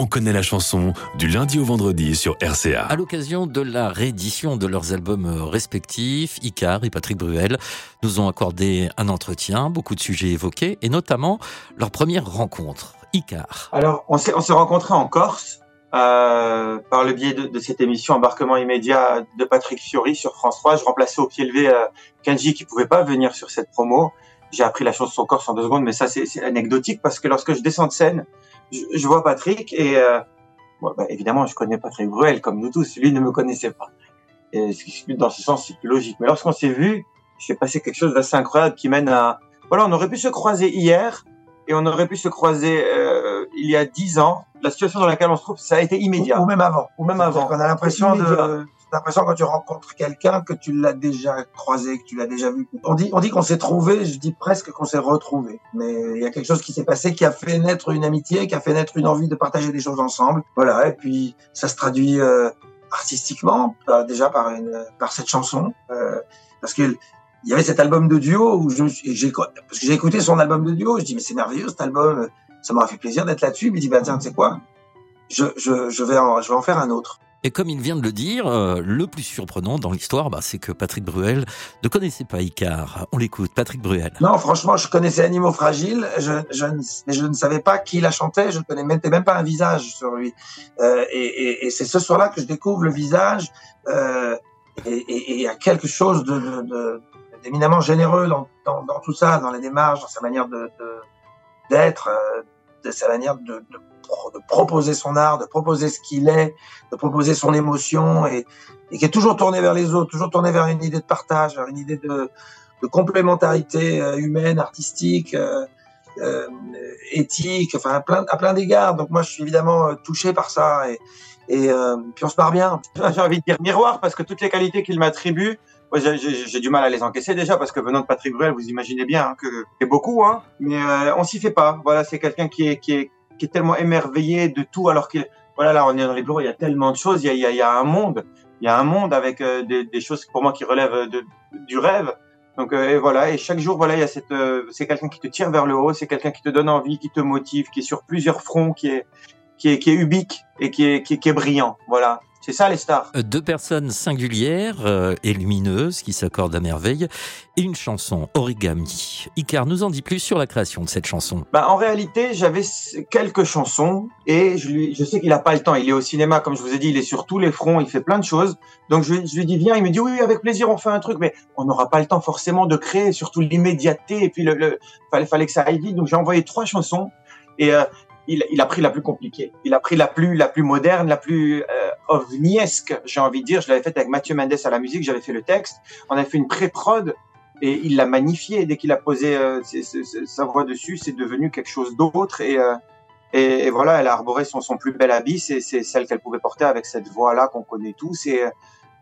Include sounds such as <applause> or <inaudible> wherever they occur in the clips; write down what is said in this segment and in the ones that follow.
on connaît la chanson du lundi au vendredi sur RCA. À l'occasion de la réédition de leurs albums respectifs, Icar et Patrick Bruel nous ont accordé un entretien, beaucoup de sujets évoqués, et notamment leur première rencontre. Icar. Alors, on s'est, on s'est rencontrés en Corse euh, par le biais de, de, cette émission Embarquement immédiat de Patrick Fiori sur France 3. Je remplaçais au pied levé euh, Kenji qui pouvait pas venir sur cette promo. J'ai appris la chanson Corse en deux secondes, mais ça c'est, c'est anecdotique parce que lorsque je descends de scène, je, je vois Patrick et euh, bon, bah, évidemment je connais Patrick Bruel comme nous tous. Lui ne me connaissait pas. Et dans ce sens, c'est plus logique. Mais lorsqu'on s'est vu, il s'est passé quelque chose d'assez incroyable qui mène à voilà, on aurait pu se croiser hier et on aurait pu se croiser euh, il y a dix ans. La situation dans laquelle on se trouve, ça a été immédiat. Ou, ou même avant. Ou même avant. On a l'impression de l'impression quand tu rencontres quelqu'un que tu l'as déjà croisé, que tu l'as déjà vu. On dit, on dit qu'on s'est trouvé, je dis presque qu'on s'est retrouvé. Mais il y a quelque chose qui s'est passé qui a fait naître une amitié, qui a fait naître une envie de partager des choses ensemble. Voilà. Et puis ça se traduit euh, artistiquement, euh, déjà par une, par cette chanson, euh, parce que il y avait cet album de duo où j'ai parce que j'ai écouté son album de duo, je dis mais c'est merveilleux cet album, ça m'aurait fait plaisir d'être là-dessus. Il me dit bah tiens, tu sais quoi, je, je, vais je vais en faire un autre. Et comme il vient de le dire, euh, le plus surprenant dans l'histoire, bah, c'est que Patrick Bruel ne connaissait pas Icar. On l'écoute, Patrick Bruel. Non, franchement, je connaissais Animaux Fragiles, je, je, ne, savais pas qui la chantait, je ne connaissais même pas un visage sur lui. Euh, et, c'est ce soir-là que je découvre le visage, euh, et il y a quelque chose de, de, généreux dans, tout ça, dans les démarches, dans sa manière d'être, de, sa manière de, de, proposer son art, de proposer ce qu'il est, de proposer son émotion, et, qui est toujours tourné vers les autres, toujours tourné vers une idée de partage, vers une idée de, complémentarité euh, humaine, artistique, euh, euh, éthique, enfin à plein, d'égards. Donc moi, je suis évidemment touché par ça, et, puis on se part bien. <laughs> J'ai envie de dire miroir parce que toutes les qualités qu'il m'attribue, j'ai du mal à les encaisser déjà parce que venant de Patrick Bruel, vous imaginez bien hein, que c'est beaucoup, hein, mais euh, on s'y fait pas. Voilà, c'est quelqu'un qui, est, qui est tellement émerveillé de tout alors qu'il voilà là on est dans les bureaux, il y a tellement de choses, il y a, il y a, un monde, il y a un monde avec euh, des, des, choses pour moi qui relèvent de, du rêve. Donc euh, et voilà et chaque jour voilà il y a cette euh, c'est quelqu'un qui te tire vers le haut, c'est quelqu'un qui te donne envie, qui te motive, qui est sur plusieurs fronts, qui est qui est, qui est ubique et qui est, qui est, qui est brillant. Voilà. C'est ça les stars. Deux personnes singulières euh, et lumineuses qui s'accordent à merveille et une chanson origami. Icar nous en dit plus sur la création de cette chanson. Bah, en réalité, j'avais quelques chansons et je, lui, je sais qu'il n'a pas le temps. Il est au cinéma, comme je vous ai dit, il est sur tous les fronts, il fait plein de choses. Donc je, je lui dis viens, il me dit oui, avec plaisir, on fait un truc, mais on n'aura pas le temps forcément de créer, surtout l'immédiateté et puis le, le fallait, fallait que ça aille vite. Donc j'ai envoyé trois chansons et euh, il, il, a pris la plus compliquée. Il a pris la plus, la plus moderne, la plus euh, ovniesque, j'ai envie de dire. Je l'avais faite avec Mathieu Mendes à la musique, j'avais fait le texte. On avait fait une pré-prod et il l'a magnifié. Dès qu'il a posé euh, sa voix dessus, c'est devenu quelque chose d'autre. Et, euh, et, et, voilà, elle a arboré son, son plus bel habit. C'est celle qu'elle pouvait porter avec cette voix-là qu'on connaît tous. Et,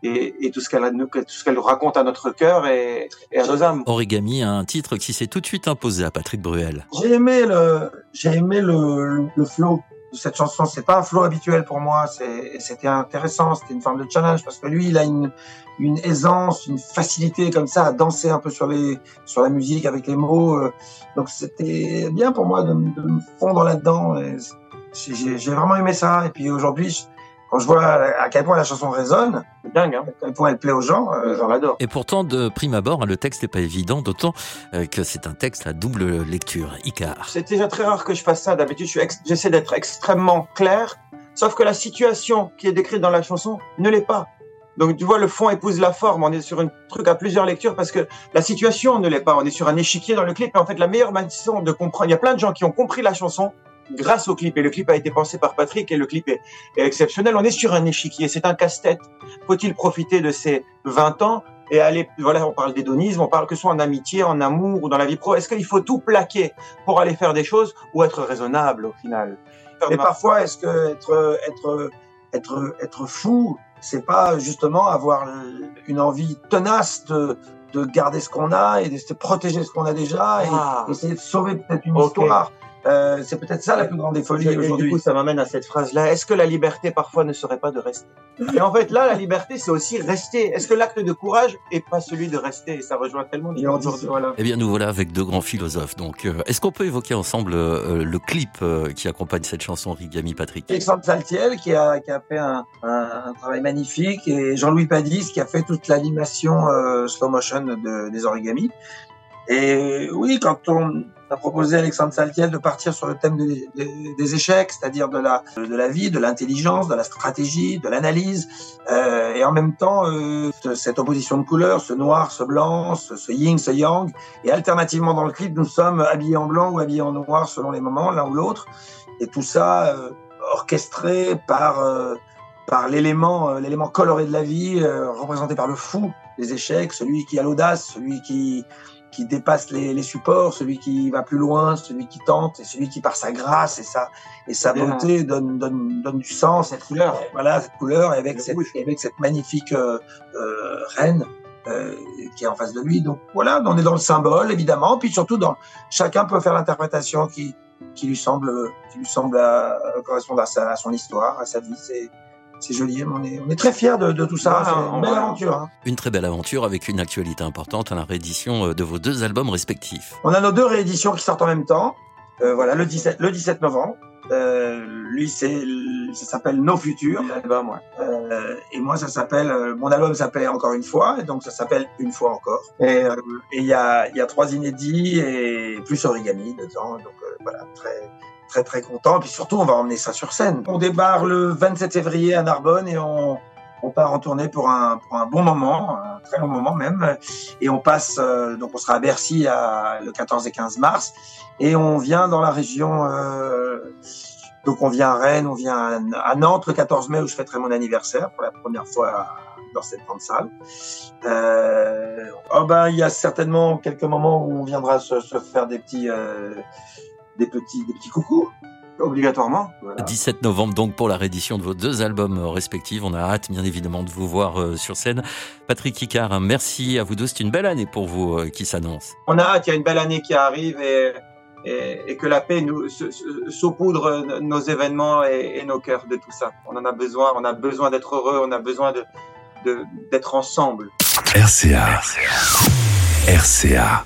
et, et, tout ce qu'elle tout ce qu'elle raconte à notre cœur et, et, à nos âmes. Origami, un titre qui s'est tout de suite imposé à Patrick Bruel. J'ai aimé le j'ai aimé le, le flow de cette chanson. C'est pas un flow habituel pour moi. C'était intéressant. C'était une forme de challenge parce que lui, il a une une aisance, une facilité comme ça à danser un peu sur les sur la musique avec les mots. Donc c'était bien pour moi de, de me fondre là-dedans. J'ai vraiment aimé ça. Et puis aujourd'hui quand je vois à quel point la chanson résonne, c'est dingue, hein. à quel point elle plaît aux gens, euh, j'en adore. Et pourtant, de prime abord, le texte n'est pas évident, d'autant euh, que c'est un texte à double lecture. Icar. C'est déjà très rare que je fasse ça. D'habitude, j'essaie d'être extrêmement clair, sauf que la situation qui est décrite dans la chanson ne l'est pas. Donc tu vois, le fond épouse la forme. On est sur un truc à plusieurs lectures parce que la situation ne l'est pas. On est sur un échiquier dans le clip. Et en fait, la meilleure façon de comprendre, il y a plein de gens qui ont compris la chanson grâce au clip. Et le clip a été pensé par Patrick et le clip est, est exceptionnel. On est sur un échiquier, c'est un casse-tête. Faut-il profiter de ces 20 ans et aller, voilà, on parle d'hédonisme, on parle que ce soit en amitié, en amour ou dans la vie pro. Est-ce qu'il faut tout plaquer pour aller faire des choses ou être raisonnable au final? Et parfois, est-ce que être, être, être, être fou, c'est pas justement avoir une envie tenace de, de garder ce qu'on a et de se protéger ce qu'on a déjà et ah. essayer de sauver peut-être une okay. histoire Euh, c'est peut-être ça la plus grande des folies Et Du aujourd'hui. coup, ça m'amène à cette phrase-là. Est-ce que la liberté, parfois, ne serait pas de rester? Et en fait, là, la liberté, c'est aussi rester. Est-ce que l'acte de courage est pas celui de rester? Et ça rejoint tellement dit aujourd'hui. voilà. Eh bien, nous voilà avec deux grands philosophes. Donc, euh, est-ce qu'on peut évoquer ensemble euh, le clip euh, qui accompagne cette chanson Rigami Patrick? Alexandre Saltiel qui a, qui a fait un, un, un travail magnifique et Jean-Louis Padis qui a fait toute l'animation euh, slow motion de, des origamis. Et oui, quand on a proposé à Alexandre Saltiel de partir sur le thème de- de- des échecs, c'est-à-dire de la, de la vie, de l'intelligence, de la stratégie, de l'analyse, euh, et en même temps euh, cette opposition de couleurs, ce noir, ce blanc, ce, ce yin, ce yang, et alternativement dans le clip, nous sommes habillés en blanc ou habillés en noir selon les moments, l'un ou l'autre, et tout ça euh, orchestré par euh, par l'élément euh, l'élément coloré de la vie euh, représenté par le fou des échecs celui qui a l'audace celui qui qui dépasse les, les supports celui qui va plus loin celui qui tente et celui qui par sa grâce et sa et sa beauté donne donne donne du sens cette couleur. voilà cette couleur et avec cette et avec cette magnifique euh, euh, reine euh, qui est en face de lui donc voilà on est dans le symbole évidemment puis surtout dans chacun peut faire l'interprétation qui qui lui semble qui lui semble euh, correspondre à, sa, à son histoire, à sa vie. C'est c'est joli. On est on est très fiers de, de tout ça. Voilà, c'est une belle aventure. hein. Une très belle aventure avec une actualité importante à la réédition euh, de vos deux albums respectifs. On a nos deux rééditions qui sortent en même temps. Euh, voilà le 17 le 17 novembre. Euh, lui c'est ça s'appelle Nos Futurs. Euh, et moi, ça s'appelle, euh, mon album s'appelle Encore une fois, et donc ça s'appelle Une fois encore. Et euh, et il y a, y a trois inédits et plus origami dedans. Donc euh, voilà, très, très, très content. Et puis surtout, on va emmener ça sur scène. On débarre le 27 février à Narbonne et on, part en tournée pour un, pour un bon moment, un très bon moment même. Et on passe, euh, donc on sera à Bercy le 14 et 15 mars. Et on vient dans la région, euh, donc on vient à Rennes, on vient à, Nantes le 14 mai où je fêterai mon anniversaire pour la première fois dans cette grande salle. Euh, oh ben il y a certainement quelques moments où on viendra se, faire des petits, des petits, des petits coucous. Obligatoirement. Voilà. 17 novembre donc pour la réédition de vos deux albums euh, respectifs. On a hâte bien évidemment de vous voir euh, sur scène. Patrick Icard, hein, merci à vous deux. C'est une belle année pour vous euh, qui s'annonce. On a hâte, il y a une belle année qui arrive et, et, et que la paix nous saupoudre nos événements et, et nos cœurs de tout ça. On en a besoin, on a besoin d'être heureux, on a besoin de de- d'être ensemble. RCA. RCA.